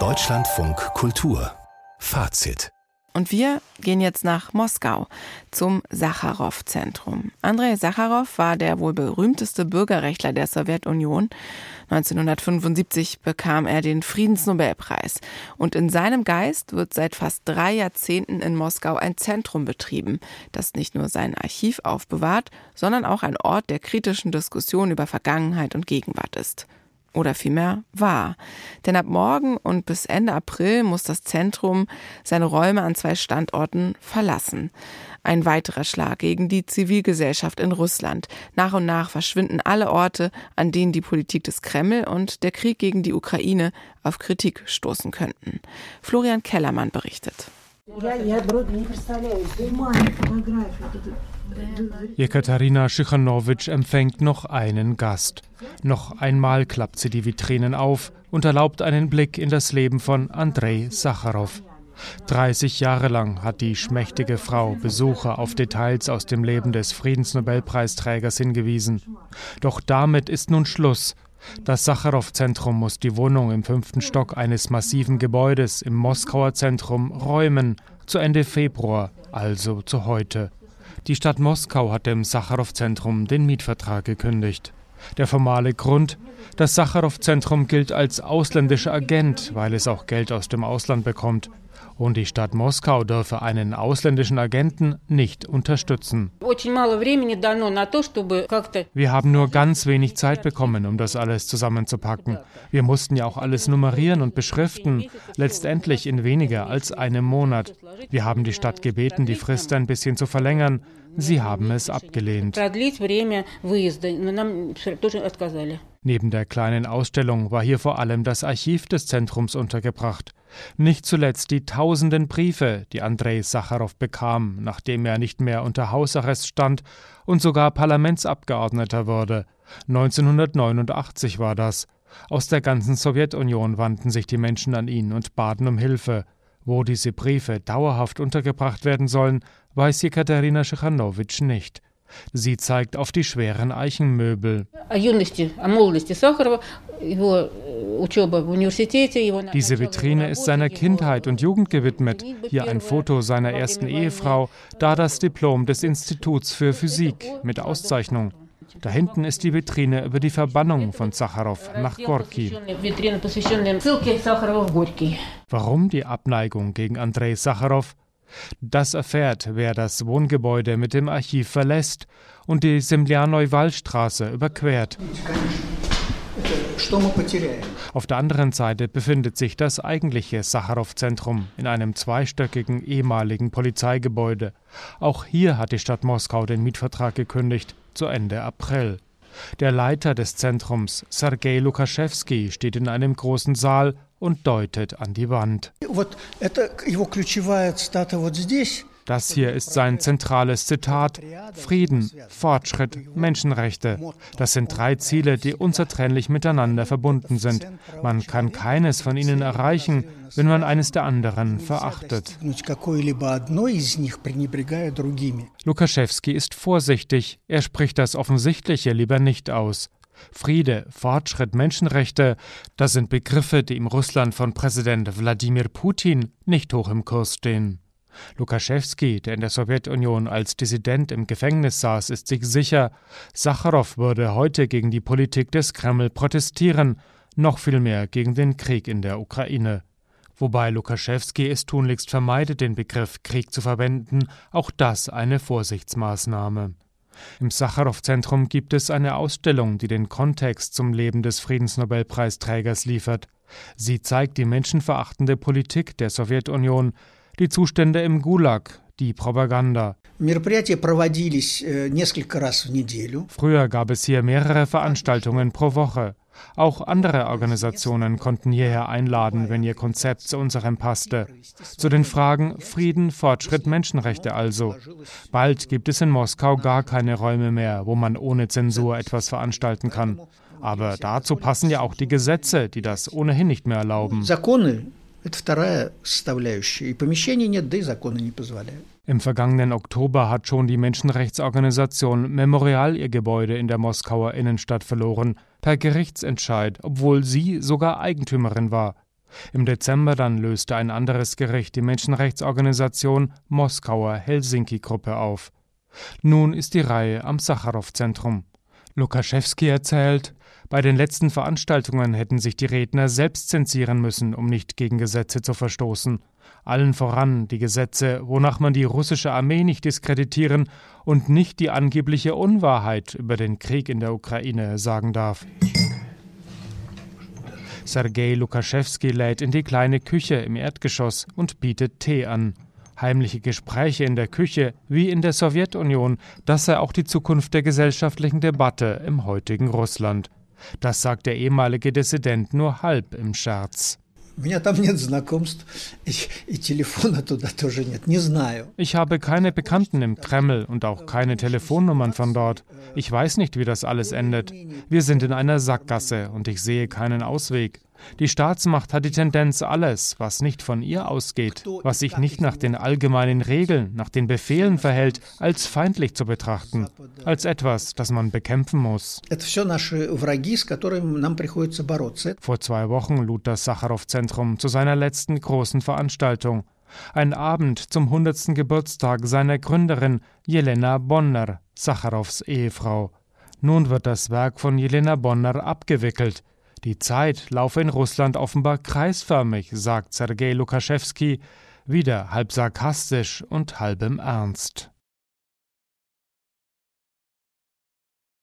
Deutschlandfunk Kultur Fazit und wir gehen jetzt nach Moskau zum Sacharow-Zentrum. Andrei Sacharow war der wohl berühmteste Bürgerrechtler der Sowjetunion. 1975 bekam er den Friedensnobelpreis. Und in seinem Geist wird seit fast drei Jahrzehnten in Moskau ein Zentrum betrieben, das nicht nur sein Archiv aufbewahrt, sondern auch ein Ort der kritischen Diskussion über Vergangenheit und Gegenwart ist oder vielmehr war. Denn ab morgen und bis Ende April muss das Zentrum seine Räume an zwei Standorten verlassen. Ein weiterer Schlag gegen die Zivilgesellschaft in Russland. Nach und nach verschwinden alle Orte, an denen die Politik des Kreml und der Krieg gegen die Ukraine auf Kritik stoßen könnten. Florian Kellermann berichtet. Jekaterina Schichanowitsch empfängt noch einen Gast. Noch einmal klappt sie die Vitrinen auf und erlaubt einen Blick in das Leben von Andrei Sacharow. 30 Jahre lang hat die schmächtige Frau Besucher auf Details aus dem Leben des Friedensnobelpreisträgers hingewiesen. Doch damit ist nun Schluss. Das Sacharow-Zentrum muss die Wohnung im fünften Stock eines massiven Gebäudes im Moskauer Zentrum räumen, zu Ende Februar, also zu heute. Die Stadt Moskau hat dem Sacharow-Zentrum den Mietvertrag gekündigt. Der formale Grund, das Sacharow-Zentrum gilt als ausländischer Agent, weil es auch Geld aus dem Ausland bekommt und die Stadt Moskau dürfe einen ausländischen Agenten nicht unterstützen. Wir haben nur ganz wenig Zeit bekommen, um das alles zusammenzupacken. Wir mussten ja auch alles nummerieren und beschriften, letztendlich in weniger als einem Monat. Wir haben die Stadt gebeten, die Frist ein bisschen zu verlängern. Sie haben es abgelehnt. Neben der kleinen Ausstellung war hier vor allem das Archiv des Zentrums untergebracht. Nicht zuletzt die tausenden Briefe, die Andrei Sacharow bekam, nachdem er nicht mehr unter Hausarrest stand und sogar Parlamentsabgeordneter wurde. 1989 war das. Aus der ganzen Sowjetunion wandten sich die Menschen an ihn und baten um Hilfe. Wo diese Briefe dauerhaft untergebracht werden sollen, weiß Jekaterina Schichanowitsch nicht. Sie zeigt auf die schweren Eichenmöbel. Diese Vitrine ist seiner Kindheit und Jugend gewidmet. Hier ein Foto seiner ersten Ehefrau, da das Diplom des Instituts für Physik mit Auszeichnung. Da hinten ist die Vitrine über die Verbannung von Sacharow nach Gorki. Warum die Abneigung gegen Andrei Sacharow? Das erfährt, wer das Wohngebäude mit dem Archiv verlässt und die Semlianoi-Wallstraße überquert. Auf der anderen Seite befindet sich das eigentliche Sacharow-Zentrum in einem zweistöckigen ehemaligen Polizeigebäude. Auch hier hat die Stadt Moskau den Mietvertrag gekündigt, zu Ende April. Der Leiter des Zentrums, Sergei Lukaschewski, steht in einem großen Saal und deutet an die Wand. Das hier ist sein zentrales Zitat. Frieden, Fortschritt, Menschenrechte. Das sind drei Ziele, die unzertrennlich miteinander verbunden sind. Man kann keines von ihnen erreichen, wenn man eines der anderen verachtet. Lukaschewski ist vorsichtig. Er spricht das Offensichtliche lieber nicht aus. Friede, Fortschritt, Menschenrechte, das sind Begriffe, die im Russland von Präsident Wladimir Putin nicht hoch im Kurs stehen. Lukaschewski, der in der Sowjetunion als Dissident im Gefängnis saß, ist sich sicher, Sacharow würde heute gegen die Politik des Kreml protestieren, noch viel mehr gegen den Krieg in der Ukraine. Wobei Lukaschewski es tunlichst vermeidet, den Begriff Krieg zu verwenden, auch das eine Vorsichtsmaßnahme. Im Sacharow-Zentrum gibt es eine Ausstellung, die den Kontext zum Leben des Friedensnobelpreisträgers liefert. Sie zeigt die menschenverachtende Politik der Sowjetunion, die Zustände im Gulag, die Propaganda. Э, Früher gab es hier mehrere Veranstaltungen pro Woche. Auch andere Organisationen konnten hierher einladen, wenn ihr Konzept zu unserem passte. Zu den Fragen Frieden, Fortschritt, Menschenrechte also. Bald gibt es in Moskau gar keine Räume mehr, wo man ohne Zensur etwas veranstalten kann. Aber dazu passen ja auch die Gesetze, die das ohnehin nicht mehr erlauben. Это вторая составляющая. И помещений нет, да и законы не позволяют. Im vergangenen Oktober hat schon die Menschenrechtsorganisation Memorial ihr Gebäude in der Moskauer Innenstadt verloren, per Gerichtsentscheid, obwohl sie sogar Eigentümerin war. Im Dezember dann löste ein anderes Gericht die Menschenrechtsorganisation Moskauer Helsinki-Gruppe auf. Nun ist die Reihe am Sacharow-Zentrum. Lukaschewski erzählt, bei den letzten Veranstaltungen hätten sich die Redner selbst zensieren müssen, um nicht gegen Gesetze zu verstoßen. Allen voran die Gesetze, wonach man die russische Armee nicht diskreditieren und nicht die angebliche Unwahrheit über den Krieg in der Ukraine sagen darf. Sergei Lukaschewski lädt in die kleine Küche im Erdgeschoss und bietet Tee an. Heimliche Gespräche in der Küche, wie in der Sowjetunion, das sei auch die Zukunft der gesellschaftlichen Debatte im heutigen Russland. Das sagt der ehemalige Dissident nur halb im Scherz. Ich habe keine Bekannten im Kreml und auch keine Telefonnummern von dort. Ich weiß nicht, wie das alles endet. Wir sind in einer Sackgasse und ich sehe keinen Ausweg. Die Staatsmacht hat die Tendenz, alles, was nicht von ihr ausgeht, was sich nicht nach den allgemeinen Regeln, nach den Befehlen verhält, als feindlich zu betrachten, als etwas, das man bekämpfen muss. Vor zwei Wochen lud das Sacharow-Zentrum zu seiner letzten großen Veranstaltung. Ein Abend zum 100. Geburtstag seiner Gründerin Jelena Bonner, Sacharows Ehefrau. Nun wird das Werk von Jelena Bonner abgewickelt. Die Zeit laufe in Russland offenbar kreisförmig, sagt Sergei Lukaschewski, wieder halb sarkastisch und halb im Ernst.